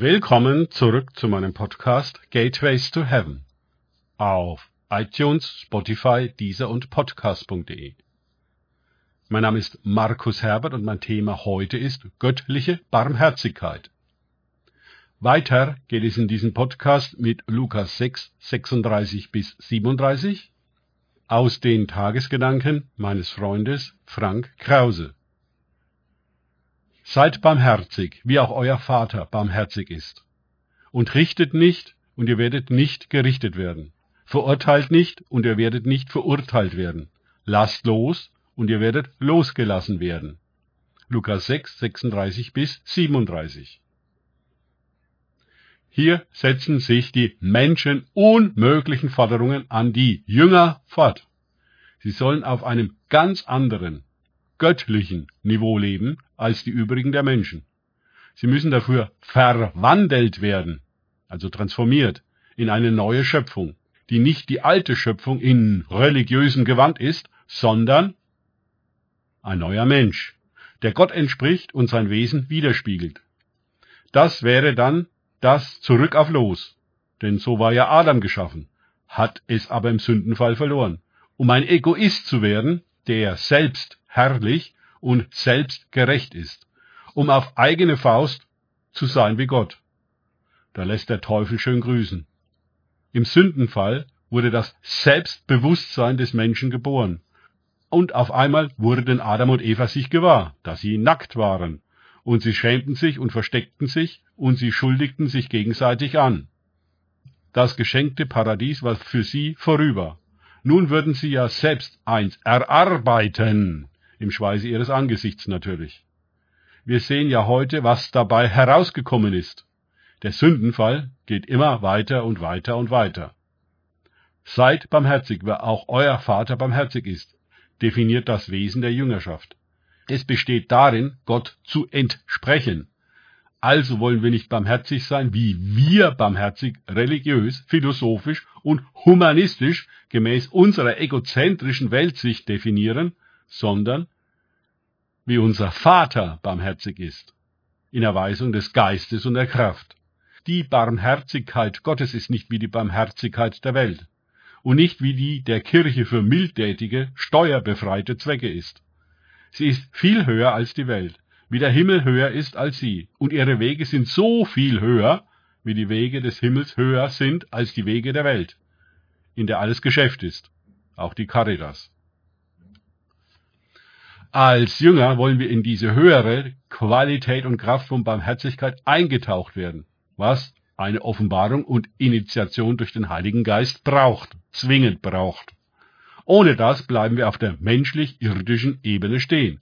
Willkommen zurück zu meinem Podcast Gateways to Heaven auf iTunes, Spotify, Deezer und Podcast.de. Mein Name ist Markus Herbert und mein Thema heute ist göttliche Barmherzigkeit. Weiter geht es in diesem Podcast mit Lukas 6, 36 bis 37 aus den Tagesgedanken meines Freundes Frank Krause. Seid barmherzig, wie auch euer Vater barmherzig ist. Und richtet nicht, und ihr werdet nicht gerichtet werden. Verurteilt nicht, und ihr werdet nicht verurteilt werden. Lasst los, und ihr werdet losgelassen werden. Lukas 6, 36 bis 37. Hier setzen sich die Menschen unmöglichen Forderungen an die Jünger fort. Sie sollen auf einem ganz anderen, göttlichen Niveau leben als die übrigen der Menschen. Sie müssen dafür verwandelt werden, also transformiert, in eine neue Schöpfung, die nicht die alte Schöpfung in religiösem Gewand ist, sondern ein neuer Mensch, der Gott entspricht und sein Wesen widerspiegelt. Das wäre dann das Zurück auf Los, denn so war ja Adam geschaffen, hat es aber im Sündenfall verloren. Um ein Egoist zu werden, der selbst herrlich und selbstgerecht ist, um auf eigene Faust zu sein wie Gott. Da lässt der Teufel schön grüßen. Im Sündenfall wurde das Selbstbewusstsein des Menschen geboren. Und auf einmal wurden Adam und Eva sich gewahr, dass sie nackt waren. Und sie schämten sich und versteckten sich und sie schuldigten sich gegenseitig an. Das geschenkte Paradies war für sie vorüber. Nun würden sie ja selbst eins erarbeiten, im Schweiße ihres Angesichts natürlich. Wir sehen ja heute, was dabei herausgekommen ist. Der Sündenfall geht immer weiter und weiter und weiter. Seid barmherzig, wer auch euer Vater barmherzig ist, definiert das Wesen der Jüngerschaft. Es besteht darin, Gott zu entsprechen. Also wollen wir nicht barmherzig sein, wie wir barmherzig, religiös, philosophisch und humanistisch gemäß unserer egozentrischen Weltsicht definieren, sondern wie unser Vater barmherzig ist, in Erweisung des Geistes und der Kraft. Die Barmherzigkeit Gottes ist nicht wie die Barmherzigkeit der Welt und nicht wie die der Kirche für mildtätige, steuerbefreite Zwecke ist. Sie ist viel höher als die Welt, wie der Himmel höher ist als sie, und ihre Wege sind so viel höher, wie die Wege des Himmels höher sind als die Wege der Welt, in der alles Geschäft ist, auch die Caritas. Als Jünger wollen wir in diese höhere Qualität und Kraft von Barmherzigkeit eingetaucht werden, was eine Offenbarung und Initiation durch den Heiligen Geist braucht, zwingend braucht. Ohne das bleiben wir auf der menschlich-irdischen Ebene stehen.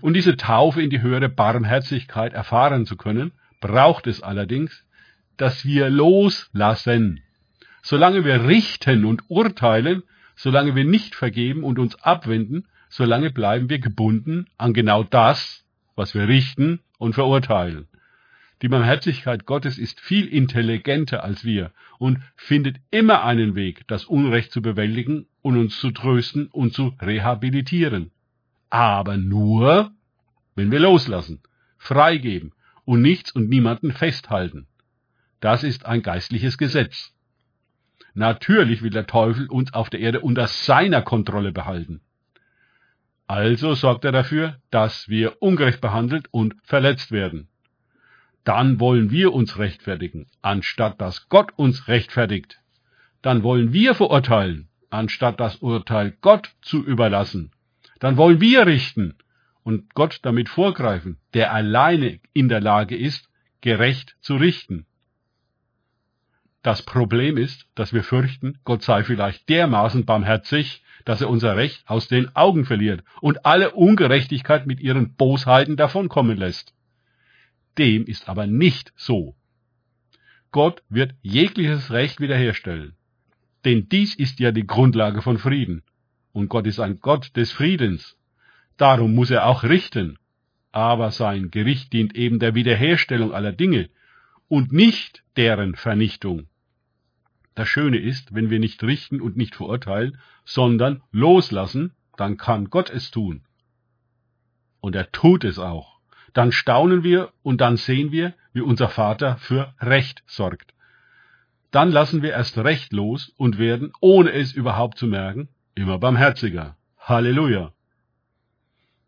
Und diese Taufe in die höhere Barmherzigkeit erfahren zu können, braucht es allerdings, dass wir loslassen. Solange wir richten und urteilen, solange wir nicht vergeben und uns abwenden, solange bleiben wir gebunden an genau das, was wir richten und verurteilen. Die Barmherzigkeit Gottes ist viel intelligenter als wir und findet immer einen Weg, das Unrecht zu bewältigen und uns zu trösten und zu rehabilitieren. Aber nur, wenn wir loslassen, freigeben und nichts und niemanden festhalten. Das ist ein geistliches Gesetz. Natürlich will der Teufel uns auf der Erde unter seiner Kontrolle behalten. Also sorgt er dafür, dass wir ungerecht behandelt und verletzt werden. Dann wollen wir uns rechtfertigen, anstatt dass Gott uns rechtfertigt. Dann wollen wir verurteilen, anstatt das Urteil Gott zu überlassen. Dann wollen wir richten und Gott damit vorgreifen, der alleine in der Lage ist, gerecht zu richten. Das Problem ist, dass wir fürchten, Gott sei vielleicht dermaßen barmherzig, dass er unser Recht aus den Augen verliert und alle Ungerechtigkeit mit ihren Bosheiten davonkommen lässt. Dem ist aber nicht so. Gott wird jegliches Recht wiederherstellen. Denn dies ist ja die Grundlage von Frieden. Und Gott ist ein Gott des Friedens. Darum muss er auch richten. Aber sein Gericht dient eben der Wiederherstellung aller Dinge und nicht deren Vernichtung. Das Schöne ist, wenn wir nicht richten und nicht verurteilen, sondern loslassen, dann kann Gott es tun. Und er tut es auch. dann staunen wir und dann sehen wir, wie unser Vater für Recht sorgt. Dann lassen wir erst Recht los und werden, ohne es überhaupt zu merken, immer barmherziger. Halleluja.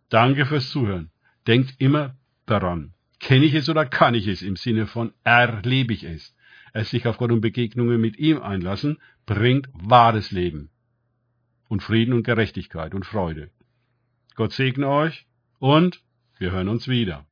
Danke fürs Zuhören. Denkt immer daran. Kenne ich es oder kann ich es im Sinne von erlebe ich es? Es sich auf Gott und Begegnungen mit ihm einlassen, bringt wahres Leben und Frieden und Gerechtigkeit und Freude. Gott segne euch und wir hören uns wieder.